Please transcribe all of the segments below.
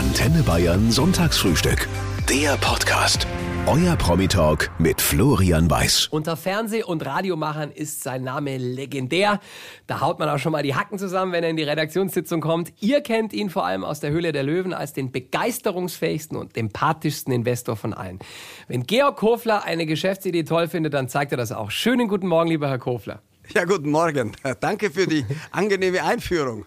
Antenne Bayern Sonntagsfrühstück. Der Podcast. Euer Promi-Talk mit Florian Weiß. Unter Fernseh- und Radiomachern ist sein Name legendär. Da haut man auch schon mal die Hacken zusammen, wenn er in die Redaktionssitzung kommt. Ihr kennt ihn vor allem aus der Höhle der Löwen als den begeisterungsfähigsten und empathischsten Investor von allen. Wenn Georg Kofler eine Geschäftsidee toll findet, dann zeigt er das auch. Schönen guten Morgen, lieber Herr Kofler. Ja, guten Morgen. Danke für die angenehme Einführung.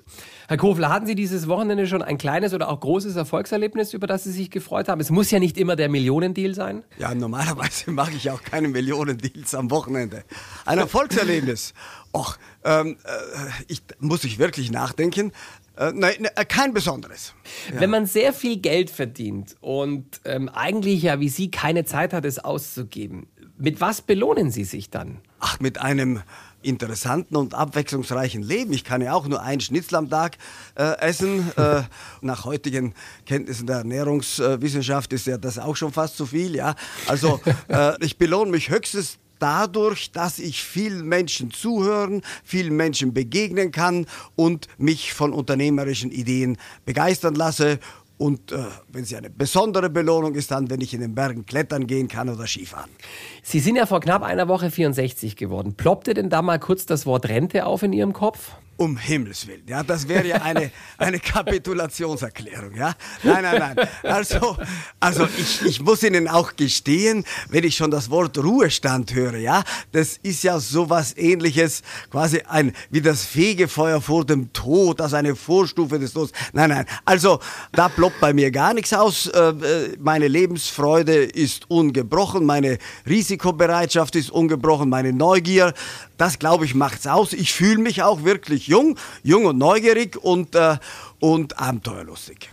Herr Kofler, hatten Sie dieses Wochenende schon ein kleines oder auch großes Erfolgserlebnis, über das Sie sich gefreut haben? Es muss ja nicht immer der Millionendeal sein. Ja, normalerweise mache ich auch keine Millionendeals am Wochenende. Ein Erfolgserlebnis. Och, ähm, äh, ich muss ich wirklich nachdenken. Äh, nein, ne, äh, kein besonderes. Ja. Wenn man sehr viel Geld verdient und ähm, eigentlich ja wie Sie keine Zeit hat, es auszugeben, mit was belohnen Sie sich dann? Ach, mit einem interessanten und abwechslungsreichen Leben. Ich kann ja auch nur ein Schnitzel am Tag äh, essen. Äh, nach heutigen Kenntnissen der Ernährungswissenschaft ist ja das auch schon fast zu viel. Ja, also äh, ich belohne mich höchstens dadurch, dass ich vielen Menschen zuhören, vielen Menschen begegnen kann und mich von unternehmerischen Ideen begeistern lasse und äh, wenn sie eine besondere Belohnung ist, dann, wenn ich in den Bergen klettern gehen kann oder Skifahren. Sie sind ja vor knapp einer Woche 64 geworden. Ploppte denn da mal kurz das Wort Rente auf in Ihrem Kopf? Um Himmels Willen. Ja, das wäre ja eine, eine Kapitulationserklärung. Ja? Nein, nein, nein. Also, also ich, ich muss Ihnen auch gestehen, wenn ich schon das Wort Ruhestand höre, ja, das ist ja sowas ähnliches, quasi ein, wie das Fegefeuer vor dem Tod, also eine Vorstufe des Todes. Nein, nein. Also, da ploppt bei mir gar nichts aus. Äh, äh, meine Lebensfreude ist ungebrochen, meine Risikobereitschaft ist ungebrochen, meine Neugier, das glaube ich macht's aus. Ich fühle mich auch wirklich wirklich jung, jung und neugierig und, äh, und abenteuerlustig.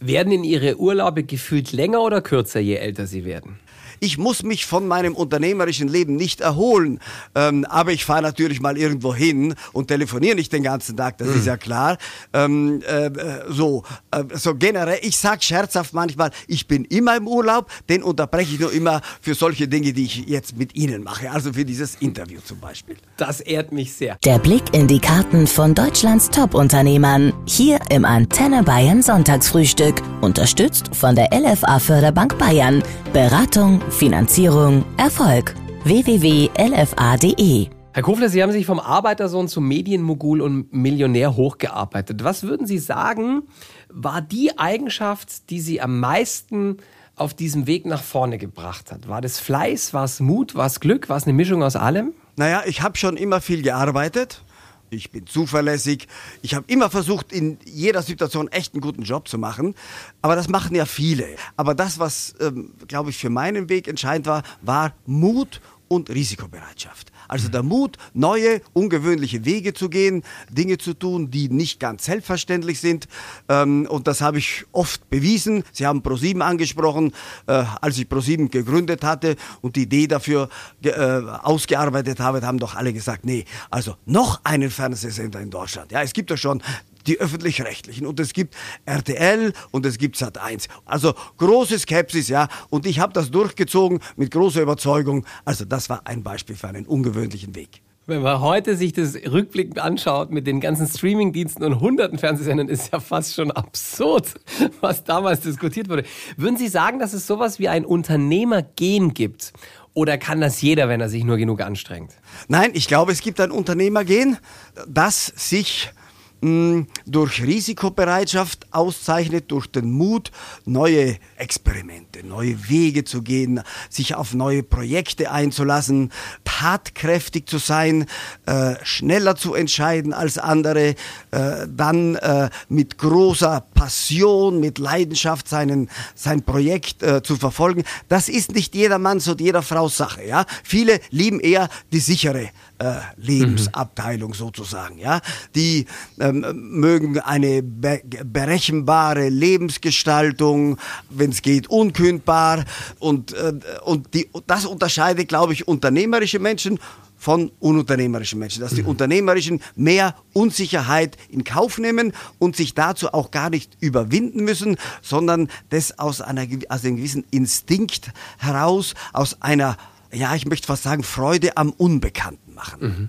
Werden in Ihre Urlaube gefühlt länger oder kürzer, je älter Sie werden? Ich muss mich von meinem unternehmerischen Leben nicht erholen. Ähm, aber ich fahre natürlich mal irgendwo hin und telefoniere nicht den ganzen Tag, das mhm. ist ja klar. Ähm, äh, so, äh, so generell, ich sag scherzhaft manchmal, ich bin immer im Urlaub, den unterbreche ich nur immer für solche Dinge, die ich jetzt mit Ihnen mache. Also für dieses Interview zum Beispiel. Das ehrt mich sehr. Der Blick in die Karten von Deutschlands Top-Unternehmern. Hier im Antenne Bayern Sonntagsfrühstück. Unterstützt von der LFA Förderbank Bayern. Beratung Finanzierung, Erfolg. www.lfa.de Herr Kofler, Sie haben sich vom Arbeitersohn zum Medienmogul und Millionär hochgearbeitet. Was würden Sie sagen, war die Eigenschaft, die Sie am meisten auf diesem Weg nach vorne gebracht hat? War das Fleiß, war es Mut, war es Glück, war es eine Mischung aus allem? Naja, ich habe schon immer viel gearbeitet ich bin zuverlässig. Ich habe immer versucht, in jeder Situation echt einen guten Job zu machen. Aber das machen ja viele. Aber das, was, ähm, glaube ich, für meinen Weg entscheidend war, war Mut und Risikobereitschaft. Also der Mut, neue, ungewöhnliche Wege zu gehen, Dinge zu tun, die nicht ganz selbstverständlich sind. Ähm, und das habe ich oft bewiesen. Sie haben ProSieben angesprochen, äh, als ich ProSieben gegründet hatte und die Idee dafür äh, ausgearbeitet habe, haben doch alle gesagt, nee, also noch einen Fernsehsender in Deutschland. Ja, es gibt ja schon die öffentlich-rechtlichen und es gibt RTL und es gibt Sat1. Also große Skepsis, ja. Und ich habe das durchgezogen mit großer Überzeugung. Also das war ein Beispiel für einen ungewöhnlichen Weg. Wenn man heute sich das rückblickend anschaut mit den ganzen Streamingdiensten und hunderten Fernsehsendern, ist ja fast schon absurd, was damals diskutiert wurde. Würden Sie sagen, dass es sowas wie ein Unternehmergehen gibt? Oder kann das jeder, wenn er sich nur genug anstrengt? Nein, ich glaube, es gibt ein Unternehmergehen, das sich durch Risikobereitschaft auszeichnet, durch den Mut, neue Experimente, neue Wege zu gehen, sich auf neue Projekte einzulassen, tatkräftig zu sein, äh, schneller zu entscheiden als andere, äh, dann äh, mit großer Passion, mit Leidenschaft seinen, sein Projekt äh, zu verfolgen. Das ist nicht jedermanns und jeder Frau Sache. Ja? Viele lieben eher die sichere äh, Lebensabteilung mhm. sozusagen. Ja? Die ähm, mögen eine be berechenbare Lebensgestaltung, wenn es geht, unkündbar. Und, äh, und die, das unterscheidet, glaube ich, unternehmerische Menschen von ununternehmerischen Menschen, dass die mhm. Unternehmerischen mehr Unsicherheit in Kauf nehmen und sich dazu auch gar nicht überwinden müssen, sondern das aus, einer, aus einem gewissen Instinkt heraus, aus einer, ja, ich möchte fast sagen, Freude am Unbekannten machen. Mhm.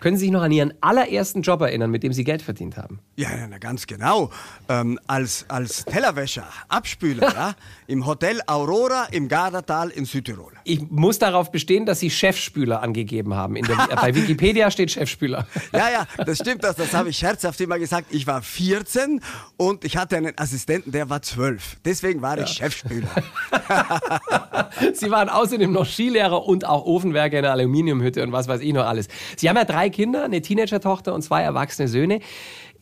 Können Sie sich noch an Ihren allerersten Job erinnern, mit dem Sie Geld verdient haben? Ja, ja, ganz genau. Ähm, als, als Tellerwäscher, Abspüler, ja, im Hotel Aurora im Gardatal in Südtirol. Ich muss darauf bestehen, dass Sie Chefspüler angegeben haben. Der, bei Wikipedia steht Chefspüler. Ja, ja, das stimmt, das, das habe ich scherzhaft immer gesagt. Ich war 14 und ich hatte einen Assistenten, der war 12. Deswegen war ich ja. Chefspüler. Sie waren außerdem noch Skilehrer und auch Ofenwerker in der Aluminiumhütte und was weiß ich noch alles. Sie haben ja drei Kinder, eine Teenager-Tochter und zwei erwachsene Söhne.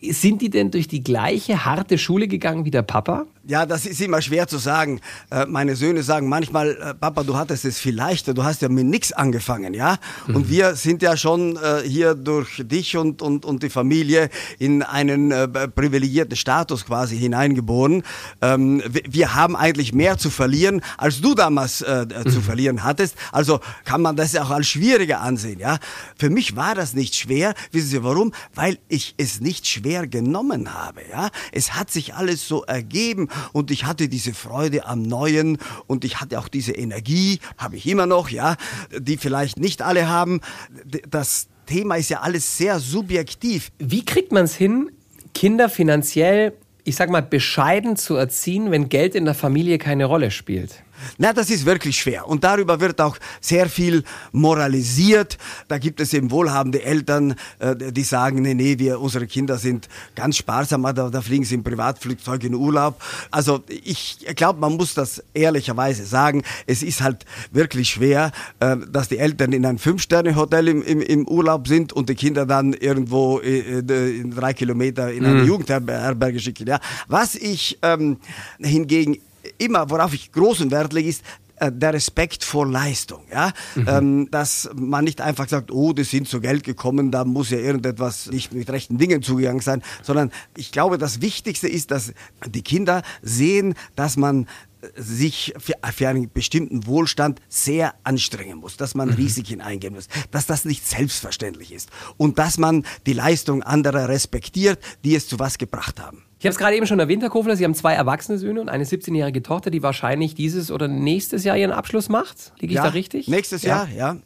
Sind die denn durch die gleiche harte Schule gegangen wie der Papa? Ja, das ist immer schwer zu sagen. Äh, meine Söhne sagen manchmal, äh, Papa, du hattest es viel leichter, du hast ja mit nichts angefangen, ja? Mhm. Und wir sind ja schon äh, hier durch dich und, und, und die Familie in einen privilegierten Status quasi hineingeboren. Ähm, wir haben eigentlich mehr zu verlieren, als du damals mhm. zu verlieren hattest. Also kann man das ja auch als schwieriger ansehen, ja? Für mich war das nicht schwer. Wissen Sie warum? Weil ich es nicht schwer genommen habe, ja? Es hat sich alles so ergeben und ich hatte diese Freude am Neuen und ich hatte auch diese Energie, habe ich immer noch, ja, die vielleicht nicht alle haben. Das Thema ist ja alles sehr subjektiv. Wie kriegt man es hin, Kinder finanziell, ich sag mal, bescheiden zu erziehen, wenn Geld in der Familie keine Rolle spielt? Na, das ist wirklich schwer. Und darüber wird auch sehr viel moralisiert. Da gibt es eben wohlhabende Eltern, äh, die sagen, nee, nee, wir, unsere Kinder sind ganz sparsam, da, da fliegen sie im Privatflugzeug in Urlaub. Also ich glaube, man muss das ehrlicherweise sagen. Es ist halt wirklich schwer, äh, dass die Eltern in ein Fünf-Sterne-Hotel im, im, im, Urlaub sind und die Kinder dann irgendwo äh, in drei Kilometer in eine mhm. Jugendherberge schicken. Ja. Was ich ähm, hingegen immer, worauf ich großen Wert lege, ist, äh, der Respekt vor Leistung, ja, mhm. ähm, dass man nicht einfach sagt, oh, die sind zu Geld gekommen, da muss ja irgendetwas nicht mit rechten Dingen zugegangen sein, sondern ich glaube, das Wichtigste ist, dass die Kinder sehen, dass man sich für, für, einen bestimmten Wohlstand sehr anstrengen muss, dass man mhm. Risiken eingehen muss, dass das nicht selbstverständlich ist und dass man die Leistung anderer respektiert, die es zu was gebracht haben. Ich habe es gerade eben schon erwähnt, Herr Kofler, Sie haben zwei erwachsene Söhne und eine 17-jährige Tochter, die wahrscheinlich dieses oder nächstes Jahr ihren Abschluss macht. Liege ich ja, da richtig? Nächstes ja. Jahr, ja.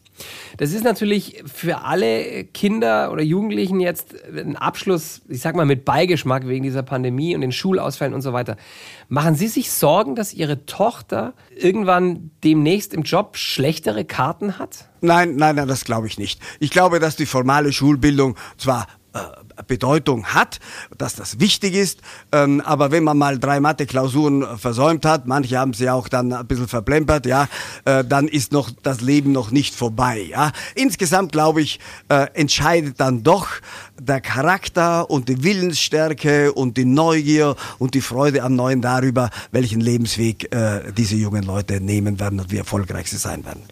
Das ist natürlich für alle Kinder oder Jugendlichen jetzt ein Abschluss, ich sag mal, mit Beigeschmack wegen dieser Pandemie und den Schulausfällen und so weiter. Machen Sie sich Sorgen, dass Ihre Tochter irgendwann demnächst im Job schlechtere Karten hat? Nein, nein, nein, das glaube ich nicht. Ich glaube, dass die formale Schulbildung zwar äh, Bedeutung hat, dass das wichtig ist. Ähm, aber wenn man mal drei Mathe-Klausuren versäumt hat, manche haben sie auch dann ein bisschen verplempert, ja, äh, dann ist noch das Leben noch nicht vorbei. Ja. Insgesamt glaube ich, äh, entscheidet dann doch der Charakter und die Willensstärke und die Neugier und die Freude am Neuen darüber, welchen Lebensweg äh, diese jungen Leute nehmen werden und wie erfolgreich sie sein werden.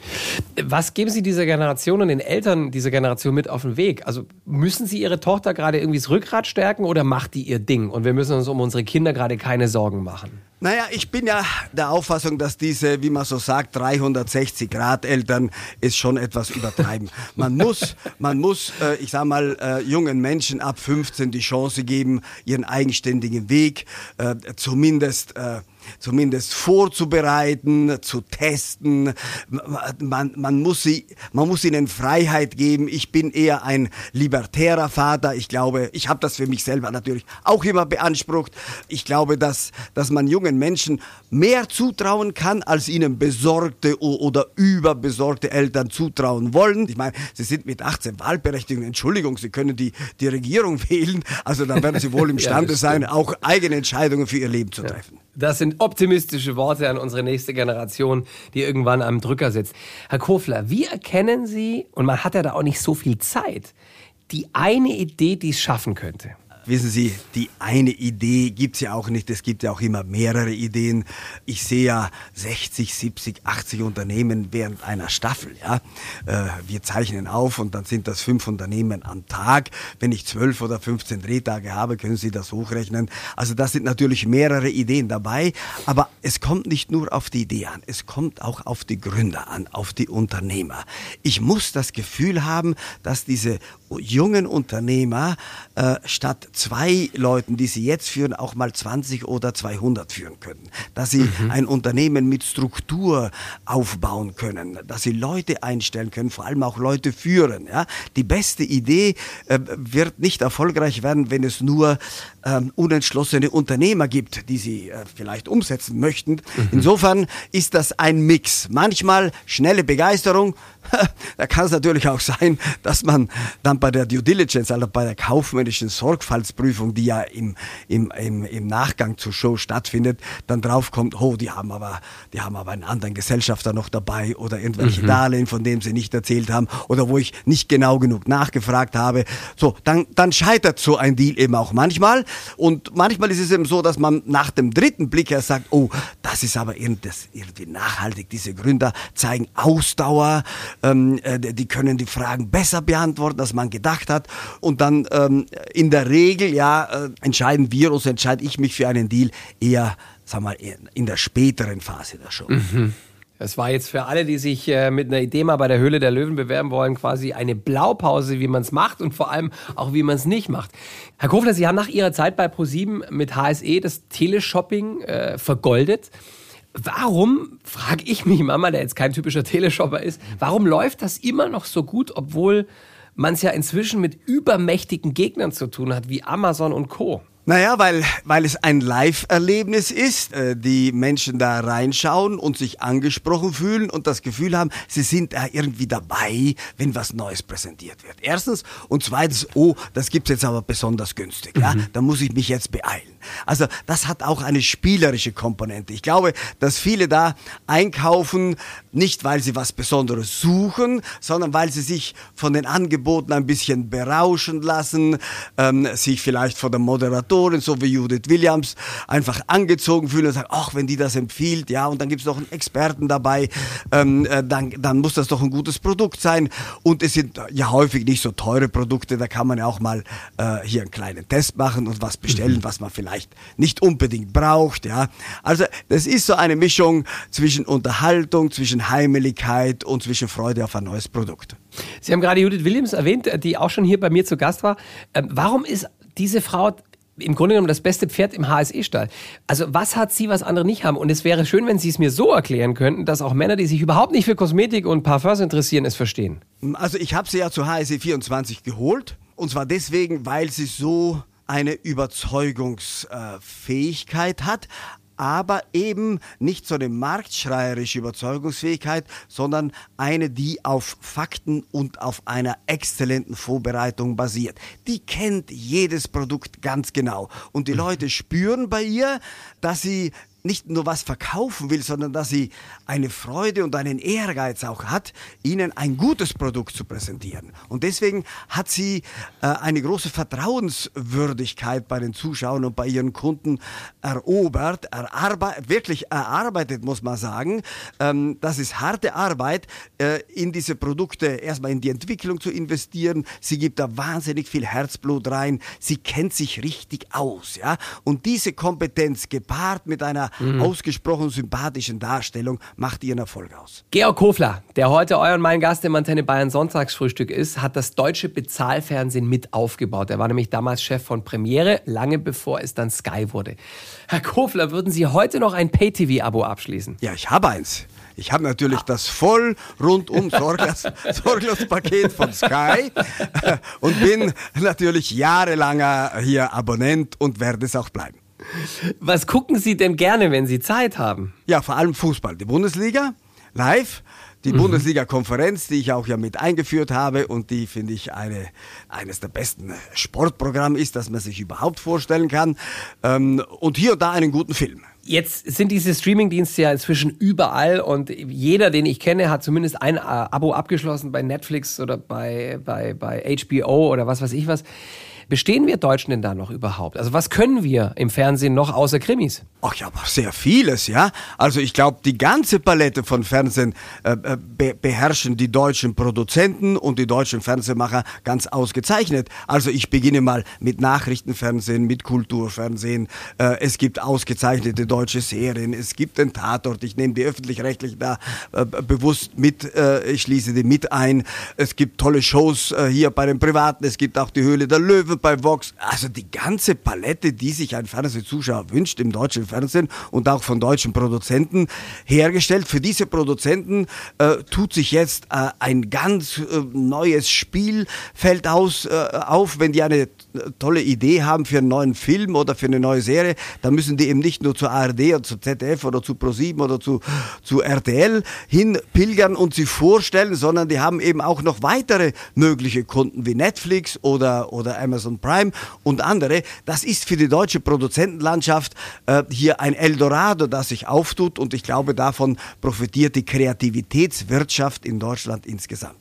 Was geben Sie dieser Generation und den Eltern dieser Generation mit auf den Weg? Also müssen Sie Ihre Tochter gerade irgendwie das Rückgrat stärken oder macht die ihr Ding und wir müssen uns um unsere Kinder gerade keine Sorgen machen? Naja, ich bin ja der Auffassung, dass diese, wie man so sagt, 360 Grad Eltern es schon etwas übertreiben. Man muss, man muss, äh, ich sag mal, äh, jungen Menschen ab 15 die Chance geben, ihren eigenständigen Weg äh, zumindest äh, zumindest vorzubereiten, zu testen. Man, man, muss sie, man muss ihnen Freiheit geben. Ich bin eher ein libertärer Vater. Ich glaube, ich habe das für mich selber natürlich auch immer beansprucht. Ich glaube, dass, dass man jungen Menschen mehr zutrauen kann, als ihnen besorgte oder überbesorgte Eltern zutrauen wollen. Ich meine, sie sind mit 18 Wahlberechtigungen. Entschuldigung, sie können die, die Regierung wählen. Also dann werden sie wohl imstande ja, sein, auch eigene Entscheidungen für ihr Leben zu treffen. Ja. Das sind optimistische Worte an unsere nächste Generation, die irgendwann am Drücker sitzt. Herr Kofler, wie erkennen Sie, und man hat ja da auch nicht so viel Zeit, die eine Idee, die es schaffen könnte? Wissen Sie, die eine Idee gibt's ja auch nicht. Es gibt ja auch immer mehrere Ideen. Ich sehe ja 60, 70, 80 Unternehmen während einer Staffel. Ja, äh, wir zeichnen auf und dann sind das fünf Unternehmen am Tag. Wenn ich zwölf oder 15 Drehtage habe, können Sie das hochrechnen. Also da sind natürlich mehrere Ideen dabei. Aber es kommt nicht nur auf die Idee an. Es kommt auch auf die Gründer an, auf die Unternehmer. Ich muss das Gefühl haben, dass diese jungen Unternehmer äh, statt zwei Leuten, die sie jetzt führen, auch mal 20 oder 200 führen können. Dass sie mhm. ein Unternehmen mit Struktur aufbauen können, dass sie Leute einstellen können, vor allem auch Leute führen. Ja? Die beste Idee äh, wird nicht erfolgreich werden, wenn es nur ähm, unentschlossene Unternehmer gibt, die sie äh, vielleicht umsetzen möchten. Mhm. Insofern ist das ein Mix. Manchmal schnelle Begeisterung, da kann es natürlich auch sein, dass man dann bei der Due Diligence, also bei der kaufmännischen Sorgfaltsprüfung, die ja im, im, im, im Nachgang zur Show stattfindet, dann draufkommt, oh, die haben aber, die haben aber einen anderen Gesellschafter noch dabei oder irgendwelche mhm. Darlehen, von denen sie nicht erzählt haben oder wo ich nicht genau genug nachgefragt habe. So, dann, dann scheitert so ein Deal eben auch manchmal. Und manchmal ist es eben so, dass man nach dem dritten Blick her sagt, oh, das ist aber irgendwie nachhaltig. Diese Gründer zeigen Ausdauer, ähm, äh, die können die Fragen besser beantworten, als man gedacht hat. Und dann ähm, in der Regel, ja, äh, entscheiden wir uns, entscheide ich mich für einen Deal eher, sag mal, in der späteren Phase der Show. Mhm. Das war jetzt für alle, die sich äh, mit einer Idee mal bei der Höhle der Löwen bewerben wollen, quasi eine Blaupause, wie man es macht und vor allem auch, wie man es nicht macht. Herr Kofler, Sie haben nach Ihrer Zeit bei ProSieben mit HSE das Teleshopping äh, vergoldet. Warum, frage ich mich Mama, der jetzt kein typischer Teleshopper ist, warum läuft das immer noch so gut, obwohl man es ja inzwischen mit übermächtigen Gegnern zu tun hat, wie Amazon und Co.? Naja, weil, weil es ein Live-Erlebnis ist, äh, die Menschen da reinschauen und sich angesprochen fühlen und das Gefühl haben, sie sind da irgendwie dabei, wenn was Neues präsentiert wird. Erstens und zweitens, oh, das gibt's jetzt aber besonders günstig, ja, mhm. da muss ich mich jetzt beeilen. Also das hat auch eine spielerische Komponente. Ich glaube, dass viele da einkaufen, nicht weil sie was Besonderes suchen, sondern weil sie sich von den Angeboten ein bisschen berauschen lassen, ähm, sich vielleicht von der Moderatorin, so wie Judith Williams, einfach angezogen fühlen und sagen, ach, wenn die das empfiehlt, ja, und dann gibt es noch einen Experten dabei, ähm, äh, dann, dann muss das doch ein gutes Produkt sein. Und es sind ja häufig nicht so teure Produkte, da kann man ja auch mal äh, hier einen kleinen Test machen und was bestellen, mhm. was man vielleicht nicht unbedingt braucht, ja. Also das ist so eine Mischung zwischen Unterhaltung, zwischen zwischen Heimeligkeit und zwischen Freude auf ein neues Produkt. Sie haben gerade Judith Williams erwähnt, die auch schon hier bei mir zu Gast war. Ähm, warum ist diese Frau im Grunde genommen das beste Pferd im HSE-Stall. Also was hat sie, was andere nicht haben? Und es wäre schön, wenn Sie es mir so erklären könnten, dass auch Männer, die sich überhaupt nicht für Kosmetik und Parfums interessieren, es verstehen. Also ich habe sie ja zu HSE 24 geholt. Und zwar deswegen, weil sie so eine Überzeugungsfähigkeit hat, aber eben nicht so eine marktschreierische Überzeugungsfähigkeit, sondern eine, die auf Fakten und auf einer exzellenten Vorbereitung basiert. Die kennt jedes Produkt ganz genau und die mhm. Leute spüren bei ihr, dass sie nicht nur was verkaufen will, sondern dass sie eine Freude und einen Ehrgeiz auch hat, ihnen ein gutes Produkt zu präsentieren. Und deswegen hat sie äh, eine große Vertrauenswürdigkeit bei den Zuschauern und bei ihren Kunden erobert, erarbeitet, wirklich erarbeitet, muss man sagen. Ähm, das ist harte Arbeit, äh, in diese Produkte erstmal in die Entwicklung zu investieren. Sie gibt da wahnsinnig viel Herzblut rein. Sie kennt sich richtig aus, ja. Und diese Kompetenz gepaart mit einer mhm. ausgesprochen sympathischen Darstellung macht ihren Erfolg aus. Georg Kofler, der heute euer und mein Gast im Antenne Bayern Sonntagsfrühstück ist, hat das deutsche Bezahlfernsehen mit aufgebaut. Er war nämlich damals Chef von Premiere, lange bevor es dann Sky wurde. Herr Kofler, würden Sie heute noch ein Pay-TV-Abo abschließen? Ja, ich habe eins. Ich habe natürlich das voll rundum sorglos, sorglos Paket von Sky und bin natürlich jahrelanger hier Abonnent und werde es auch bleiben. Was gucken Sie denn gerne, wenn Sie Zeit haben? Ja, vor allem Fußball. Die Bundesliga live. Die mhm. Bundesliga-Konferenz, die ich auch ja mit eingeführt habe und die finde ich eine, eines der besten Sportprogramme ist, das man sich überhaupt vorstellen kann. Ähm, und hier und da einen guten Film. Jetzt sind diese Streamingdienste ja inzwischen überall und jeder, den ich kenne, hat zumindest ein Abo abgeschlossen bei Netflix oder bei, bei, bei HBO oder was weiß ich was. Bestehen wir Deutschen denn da noch überhaupt? Also was können wir im Fernsehen noch außer Krimis? Ach ja, sehr vieles, ja. Also ich glaube, die ganze Palette von Fernsehen äh, äh, be beherrschen die deutschen Produzenten und die deutschen Fernsehmacher ganz ausgezeichnet. Also ich beginne mal mit Nachrichtenfernsehen, mit Kulturfernsehen. Äh, es gibt ausgezeichnete deutsche Serien, es gibt den Tatort. Ich nehme die öffentlich-rechtlichen da äh, bewusst mit, äh, ich schließe die mit ein. Es gibt tolle Shows äh, hier bei den Privaten, es gibt auch die Höhle der Bei Vox. Also die ganze Palette, die sich ein Fernsehzuschauer wünscht im deutschen Fernsehen und auch von deutschen Produzenten hergestellt. Für diese Produzenten äh, tut sich jetzt äh, ein ganz äh, neues Spielfeld aus, äh, auf, wenn die eine tolle Idee haben für einen neuen Film oder für eine neue Serie, dann müssen die eben nicht nur zur ARD oder zu ZDF oder zu ProSieben oder zu, zu RTL hinpilgern und sie vorstellen, sondern die haben eben auch noch weitere mögliche Kunden wie Netflix oder, oder Amazon Prime und andere. Das ist für die deutsche Produzentenlandschaft äh, hier ein Eldorado, das sich auftut und ich glaube, davon profitiert die Kreativitätswirtschaft in Deutschland insgesamt.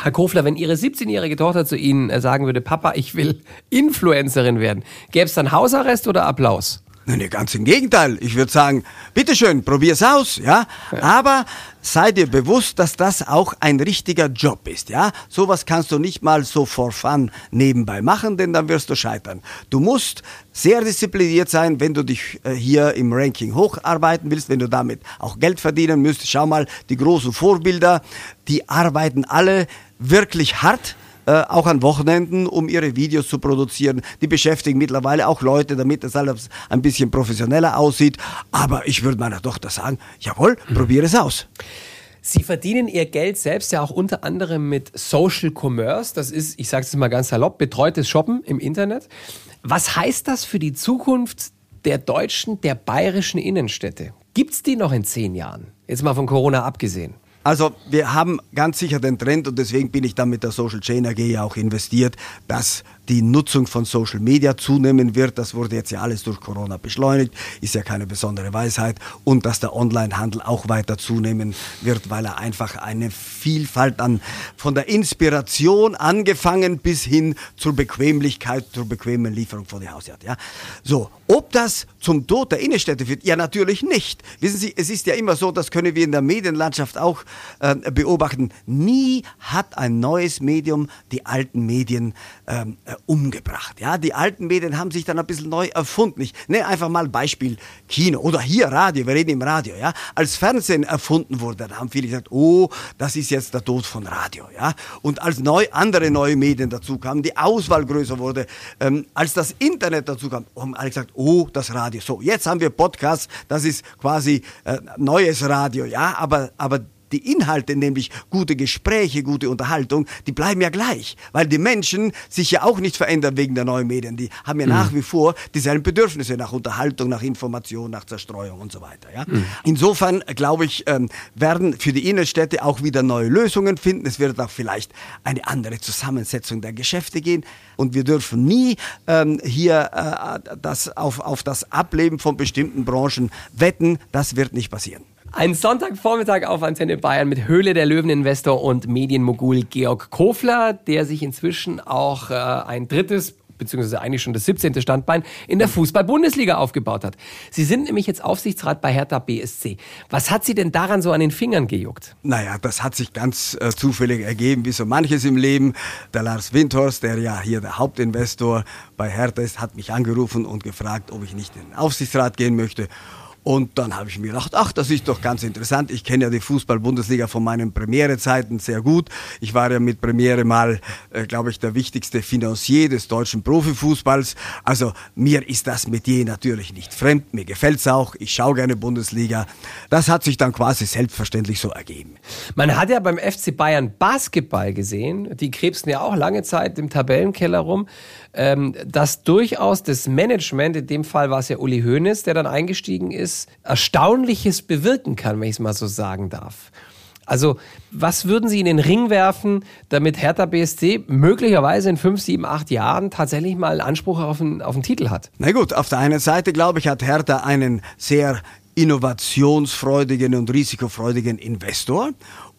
Herr Kofler, wenn Ihre 17-jährige Tochter zu Ihnen äh, sagen würde, Papa, ich will Influencerin werden, gäbe es dann Hausarrest oder Applaus? Nee, nee, ganz im Gegenteil. Ich würde sagen, bitteschön, probier's aus, ja? Aber sei dir bewusst, dass das auch ein richtiger Job ist, ja? Sowas kannst du nicht mal so for fun nebenbei machen, denn dann wirst du scheitern. Du musst sehr diszipliniert sein, wenn du dich äh, hier im Ranking hocharbeiten willst, wenn du damit auch Geld verdienen müsst. Schau mal, die großen Vorbilder, die arbeiten alle wirklich hart äh, auch an Wochenenden, um ihre Videos zu produzieren. Die beschäftigen mittlerweile auch Leute, damit das alles ein bisschen professioneller aussieht. Aber ich würde meiner Tochter sagen, jawohl, probiere es aus. Sie verdienen Ihr Geld selbst ja auch unter anderem mit Social Commerce. Das ist, ich sage es mal ganz salopp, betreutes Shoppen im Internet. Was heißt das für die Zukunft der deutschen, der bayerischen Innenstädte? Gibt es die noch in zehn Jahren? Jetzt mal von Corona abgesehen. Also wir haben ganz sicher den Trend und deswegen bin ich dann mit der Social Chain AG ja auch investiert, dass die Nutzung von Social Media zunehmen wird. Das wurde jetzt ja alles durch Corona beschleunigt, ist ja keine besondere Weisheit. Und dass der Onlinehandel auch weiter zunehmen wird, weil er einfach eine Vielfalt an, von der Inspiration angefangen bis hin zur Bequemlichkeit, zur bequemen Lieferung vor die Haustür hat. Ja? So, ob das zum Tod der Innenstädte führt? Ja, natürlich nicht. Wissen Sie, es ist ja immer so, das können wir in der Medienlandschaft auch äh, beobachten. Nie hat ein neues Medium die alten Medien ähm, äh, umgebracht. Ja, die alten Medien haben sich dann ein bisschen neu erfunden. Ich nehme einfach mal Beispiel Kino oder hier Radio. Wir reden im Radio. Ja, als Fernsehen erfunden wurde, da haben viele gesagt, oh, das ist jetzt der Tod von Radio. Ja, und als neu andere neue Medien dazu kamen, die Auswahl größer wurde, ähm, als das Internet dazu kam, haben alle gesagt, oh, das Radio. So, jetzt haben wir Podcasts. Das ist quasi äh, neues Radio. Ja, aber aber die Inhalte, nämlich gute Gespräche, gute Unterhaltung, die bleiben ja gleich, weil die Menschen sich ja auch nicht verändern wegen der neuen Medien. Die haben ja mhm. nach wie vor dieselben Bedürfnisse nach Unterhaltung, nach Information, nach Zerstreuung und so weiter. Ja? Mhm. Insofern, glaube ich, ähm, werden für die Innenstädte auch wieder neue Lösungen finden. Es wird auch vielleicht eine andere Zusammensetzung der Geschäfte gehen. Und wir dürfen nie ähm, hier äh, das auf, auf das Ableben von bestimmten Branchen wetten. Das wird nicht passieren. Ein Sonntagvormittag auf Antenne Bayern mit Höhle der Löwen-Investor und Medienmogul Georg Kofler, der sich inzwischen auch äh, ein drittes beziehungsweise eigentlich schon das 17. Standbein in der Fußball-Bundesliga aufgebaut hat. Sie sind nämlich jetzt Aufsichtsrat bei Hertha BSC. Was hat Sie denn daran so an den Fingern gejuckt? Naja, das hat sich ganz äh, zufällig ergeben, wie so manches im Leben. Der Lars Windhorst, der ja hier der Hauptinvestor bei Hertha ist, hat mich angerufen und gefragt, ob ich nicht in den Aufsichtsrat gehen möchte. Und dann habe ich mir gedacht, ach, das ist doch ganz interessant. Ich kenne ja die Fußball-Bundesliga von meinen Premiere-Zeiten sehr gut. Ich war ja mit Premiere mal, äh, glaube ich, der wichtigste Financier des deutschen Profifußballs. Also mir ist das Metier natürlich nicht fremd. Mir gefällt's auch. Ich schaue gerne Bundesliga. Das hat sich dann quasi selbstverständlich so ergeben. Man hat ja beim FC Bayern Basketball gesehen. Die krebsten ja auch lange Zeit im Tabellenkeller rum. Ähm, dass durchaus das Management, in dem Fall war es ja Uli Hoeneß, der dann eingestiegen ist, Ergebnis Erstaunliches bewirken kann, wenn ich es mal so sagen darf. Also, was würden Sie in den Ring werfen, damit Hertha BSC möglicherweise in fünf, sieben, acht Jahren tatsächlich mal Anspruch auf einen, auf einen Titel hat? Na gut, auf der einen Seite, glaube ich, hat Hertha einen sehr innovationsfreudigen und risikofreudigen Investor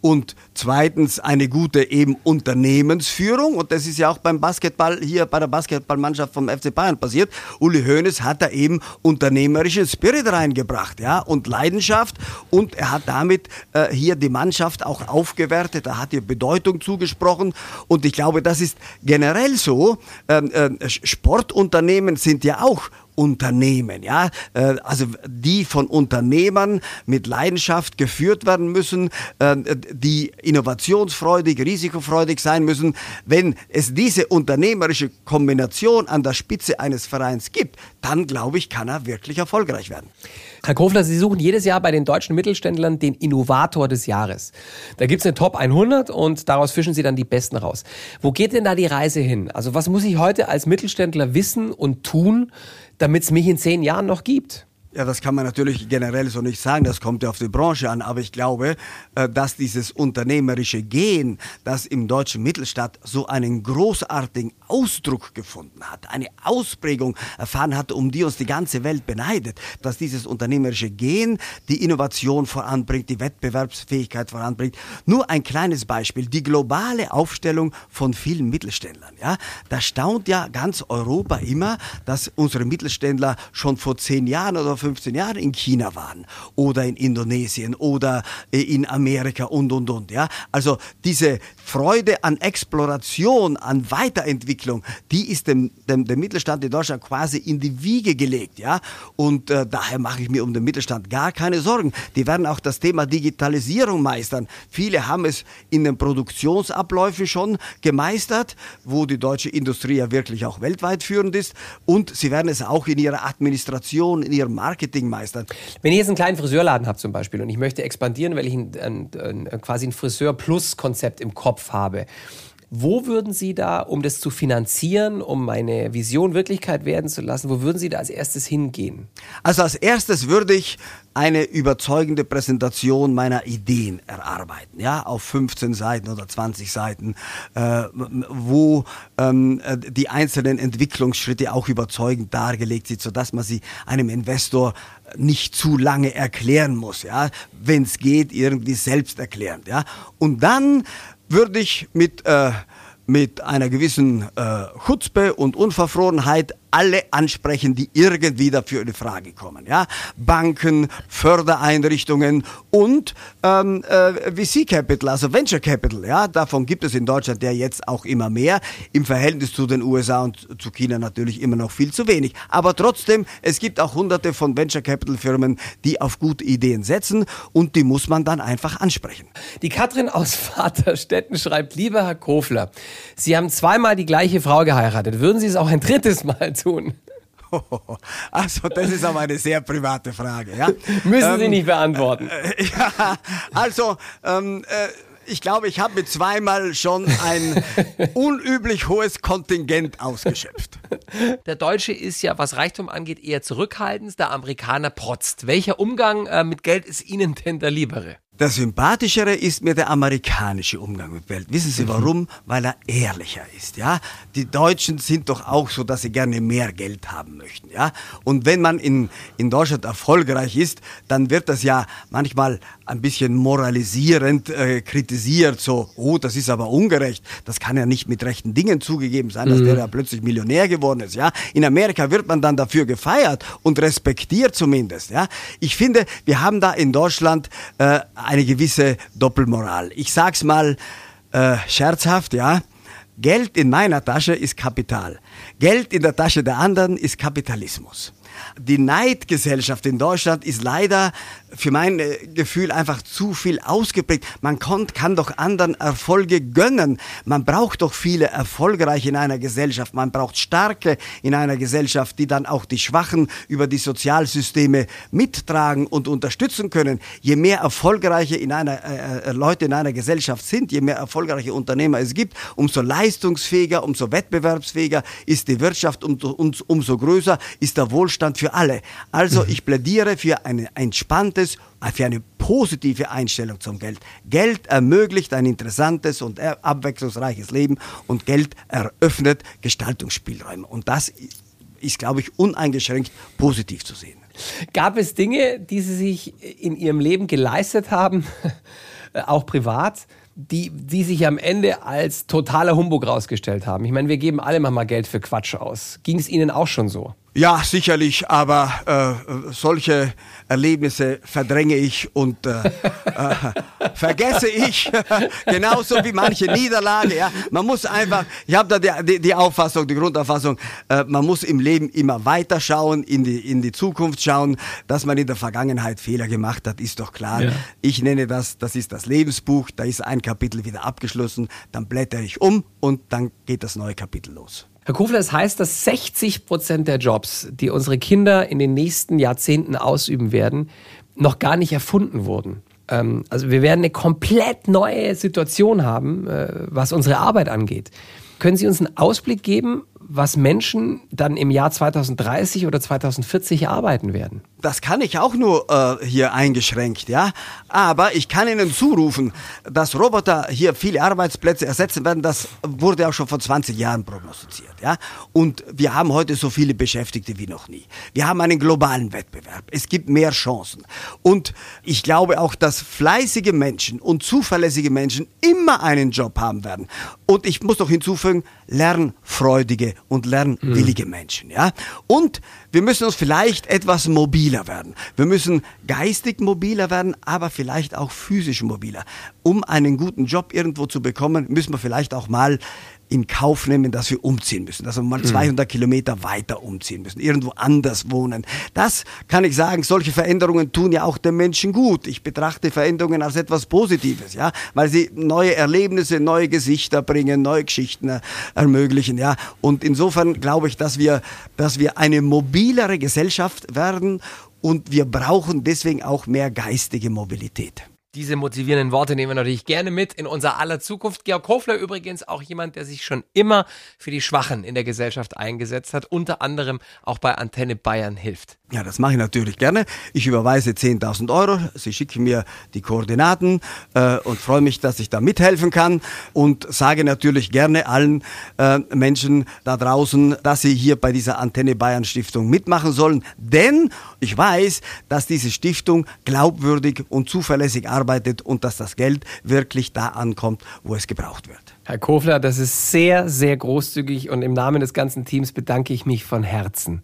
und zweitens eine gute eben Unternehmensführung und das ist ja auch beim Basketball hier bei der Basketballmannschaft vom FC Bayern passiert. Uli Hoeneß hat da eben unternehmerischen Spirit reingebracht, ja, und Leidenschaft und er hat damit äh, hier die Mannschaft auch aufgewertet, er hat ihr Bedeutung zugesprochen und ich glaube, das ist generell so. Ähm, äh, Sportunternehmen sind ja auch Unternehmen, ja, äh, also die von Unternehmern mit Leidenschaft geführt werden müssen, äh, die innovationsfreudig, risikofreudig sein müssen. Wenn es diese unternehmerische Kombination an der Spitze eines Vereins gibt, dann glaube ich, kann er wirklich erfolgreich werden. Herr Kofler, Sie suchen jedes Jahr bei den deutschen Mittelständlern den Innovator des Jahres. Da gibt es eine Top 100 und daraus fischen Sie dann die Besten raus. Wo geht denn da die Reise hin? Also was muss ich heute als Mittelständler wissen und tun, damit es mich in zehn Jahren noch gibt? Ja, das kann man natürlich generell so nicht sagen, das kommt ja auf die Branche an, aber ich glaube, äh, dass dieses unternehmerische Gehen, das im deutschen Mittelstadt so einen großartigen Ausdruck gefunden hat, eine Ausprägung erfahren hat, um die uns die ganze Welt beneidet, dass dieses unternehmerische Gehen die Innovation voranbringt, die Wettbewerbsfähigkeit voranbringt. Nur ein kleines Beispiel, die globale Aufstellung von vielen Mittelständlern. Ja, da staunt ja ganz Europa immer, dass unsere Mittelständler schon vor zehn Jahren oder 15 Jahren in China waren oder in Indonesien oder äh, in Amerika und, und, und. Ja? Also diese Freude an Exploration, an Weiterentwicklung, die ist dem, dem, dem Mittelstand in Deutschland quasi in die Wiege gelegt. Ja? Und äh, daher mache ich mir um den Mittelstand gar keine Sorgen. Die werden auch das Thema Digitalisierung meistern. Viele haben es in den Produktionsabläufen schon gemeistert, wo die deutsche Industrie ja wirklich auch weltweit führend ist. Und sie werden es auch in ihrer Administration, in ihrem Markt Marketing. Wenn ich jetzt einen kleinen Friseurladen habe zum Beispiel und ich möchte expandieren, weil ich ein, ein, ein, quasi ein Friseur-Plus-Konzept im Kopf habe, wo würden Sie da, um das zu finanzieren, um meine Vision Wirklichkeit werden zu lassen, wo würden Sie da als erstes hingehen? Also als erstes würde ich eine überzeugende Präsentation meiner Ideen erarbeiten, ja, auf 15 Seiten oder 20 Seiten, äh, wo ähm, die einzelnen Entwicklungsschritte auch überzeugend dargelegt sind, sodass man sie einem Investor nicht zu lange erklären muss, ja, wenn es geht, irgendwie selbst erklärend, ja. Und dann würde ich mit, äh, mit einer gewissen äh, Chutzpe und Unverfrorenheit alle ansprechen, die irgendwie dafür in Frage kommen. Ja? Banken, Fördereinrichtungen und ähm, äh, VC Capital, also Venture Capital. Ja? Davon gibt es in Deutschland ja jetzt auch immer mehr. Im Verhältnis zu den USA und zu China natürlich immer noch viel zu wenig. Aber trotzdem, es gibt auch hunderte von Venture Capital Firmen, die auf gute Ideen setzen und die muss man dann einfach ansprechen. Die Katrin aus Vaterstetten schreibt, lieber Herr Kofler, Sie haben zweimal die gleiche Frau geheiratet. Würden Sie es auch ein drittes Mal tun? Also, das ist aber eine sehr private Frage. Ja? Müssen Sie ähm, nicht beantworten. Äh, ja, also, ähm, äh, ich glaube, ich habe mit zweimal schon ein unüblich hohes Kontingent ausgeschöpft. Der Deutsche ist ja, was Reichtum angeht, eher zurückhaltend, der Amerikaner protzt. Welcher Umgang äh, mit Geld ist Ihnen denn der liebere? Der sympathischere ist mir der amerikanische Umgang mit Geld. Wissen Sie warum? Weil er ehrlicher ist, ja. Die Deutschen sind doch auch so, dass sie gerne mehr Geld haben möchten, ja. Und wenn man in, in Deutschland erfolgreich ist, dann wird das ja manchmal ein bisschen moralisierend äh, kritisiert, so, oh, das ist aber ungerecht. Das kann ja nicht mit rechten Dingen zugegeben sein, dass mhm. der ja plötzlich Millionär geworden ist, ja. In Amerika wird man dann dafür gefeiert und respektiert zumindest, ja. Ich finde, wir haben da in Deutschland äh, eine gewisse Doppelmoral. Ich sag's mal äh, scherzhaft, ja. Geld in meiner Tasche ist Kapital. Geld in der Tasche der anderen ist Kapitalismus. Die Neidgesellschaft in Deutschland ist leider für mein äh, Gefühl einfach zu viel ausgeprägt. Man kann, kann doch anderen Erfolge gönnen. Man braucht doch viele Erfolgreiche in einer Gesellschaft. Man braucht Starke in einer Gesellschaft, die dann auch die Schwachen über die Sozialsysteme mittragen und unterstützen können. Je mehr erfolgreiche in einer, äh, äh Leute in einer Gesellschaft sind, je mehr erfolgreiche Unternehmer es gibt, umso leistungsfähiger, umso wettbewerbsfähiger ist die Wirtschaft, umso, umso größer ist der Wohlstand für alle. Also ich plädiere für eine entspannte interessantes, für eine positive Einstellung zum Geld. Geld ermöglicht ein interessantes und abwechslungsreiches Leben und Geld eröffnet Gestaltungsspielräume. Und das ist, glaube ich, uneingeschränkt positiv zu sehen. Gab es Dinge, die Sie sich in Ihrem Leben geleistet haben? äh, auch privat, die, die sich am Ende als totaler Humbug rausgestellt haben. Ich meine, wir geben alle mal Geld für Quatsch aus. Ging es Ihnen auch schon so? Ja, sicherlich, aber äh, solche Erlebnisse verdränge ich und äh, äh, vergesse ich, genauso wie manche Niederlage. Ja. Man muss einfach, ich habe da die, die, Auffassung, die Grundauffassung, äh, man muss im Leben immer weiter schauen, in die, in die Zukunft schauen. Dass man in der Vergangenheit Fehler gemacht hat, ist doch klar. Ja. Ich nenne das, das ist das Lebensbuch, da ist ein Kapitel wieder abgeschlossen, dann blätter ich um und dann geht das neue Kapitel los. Herr Kofler, das heißt, dass 60 Prozent der Jobs, die unsere Kinder in den nächsten Jahrzehnten ausüben werden, noch gar nicht erfunden wurden. Ähm, also wir werden eine komplett neue Situation haben, äh, was unsere Arbeit angeht. Können Sie uns einen Ausblick geben, was Menschen dann im Jahr 2030 oder 2040 arbeiten werden? Das kann ich auch nur äh, hier eingeschränkt, ja. Aber ich kann Ihnen zurufen, dass Roboter hier viele Arbeitsplätze ersetzen werden. Das wurde auch schon vor 20 Jahren prognostiziert, ja. Und wir haben heute so viele Beschäftigte wie noch nie. Wir haben einen globalen Wettbewerb. Es gibt mehr Chancen. Und ich glaube auch, dass fleißige Menschen und zuverlässige Menschen immer einen Job haben werden. Und ich muss noch hinzufügen, lernfreudige und lernwillige mhm. Menschen. Ja? Und wir müssen uns vielleicht etwas mobiler werden. Wir müssen geistig mobiler werden, aber vielleicht auch physisch mobiler. Um einen guten Job irgendwo zu bekommen, müssen wir vielleicht auch mal in Kauf nehmen, dass wir umziehen müssen, dass wir mal 200 mhm. Kilometer weiter umziehen müssen, irgendwo anders wohnen. Das kann ich sagen, solche Veränderungen tun ja auch den Menschen gut. Ich betrachte Veränderungen als etwas Positives, ja, weil sie neue Erlebnisse, neue Gesichter bringen, neue Geschichten ermöglichen, ja. Und insofern glaube ich, dass wir, dass wir eine mobilere Gesellschaft werden und wir brauchen deswegen auch mehr geistige Mobilität. Diese motivierenden Worte nehmen wir natürlich gerne mit in unser aller Zukunft. Georg Hofler übrigens auch jemand, der sich schon immer für die Schwachen in der Gesellschaft eingesetzt hat, unter anderem auch bei Antenne Bayern hilft. Ja, das mache ich natürlich gerne. Ich überweise 10.000 Euro. Sie schicken mir die Koordinaten äh, und freue mich, dass ich da mithelfen kann und sage natürlich gerne allen äh, Menschen da draußen, dass sie hier bei dieser Antenne Bayern Stiftung mitmachen sollen. Denn ich weiß, dass diese Stiftung glaubwürdig und zuverlässig arbeitet und dass das Geld wirklich da ankommt, wo es gebraucht wird. Herr Kofler, das ist sehr, sehr großzügig und im Namen des ganzen Teams bedanke ich mich von Herzen.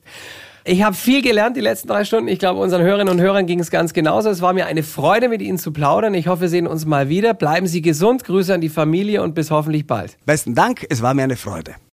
Ich habe viel gelernt die letzten drei Stunden. Ich glaube, unseren Hörerinnen und Hörern ging es ganz genauso. Es war mir eine Freude, mit Ihnen zu plaudern. Ich hoffe, wir sehen uns mal wieder. Bleiben Sie gesund, Grüße an die Familie und bis hoffentlich bald. Besten Dank, es war mir eine Freude.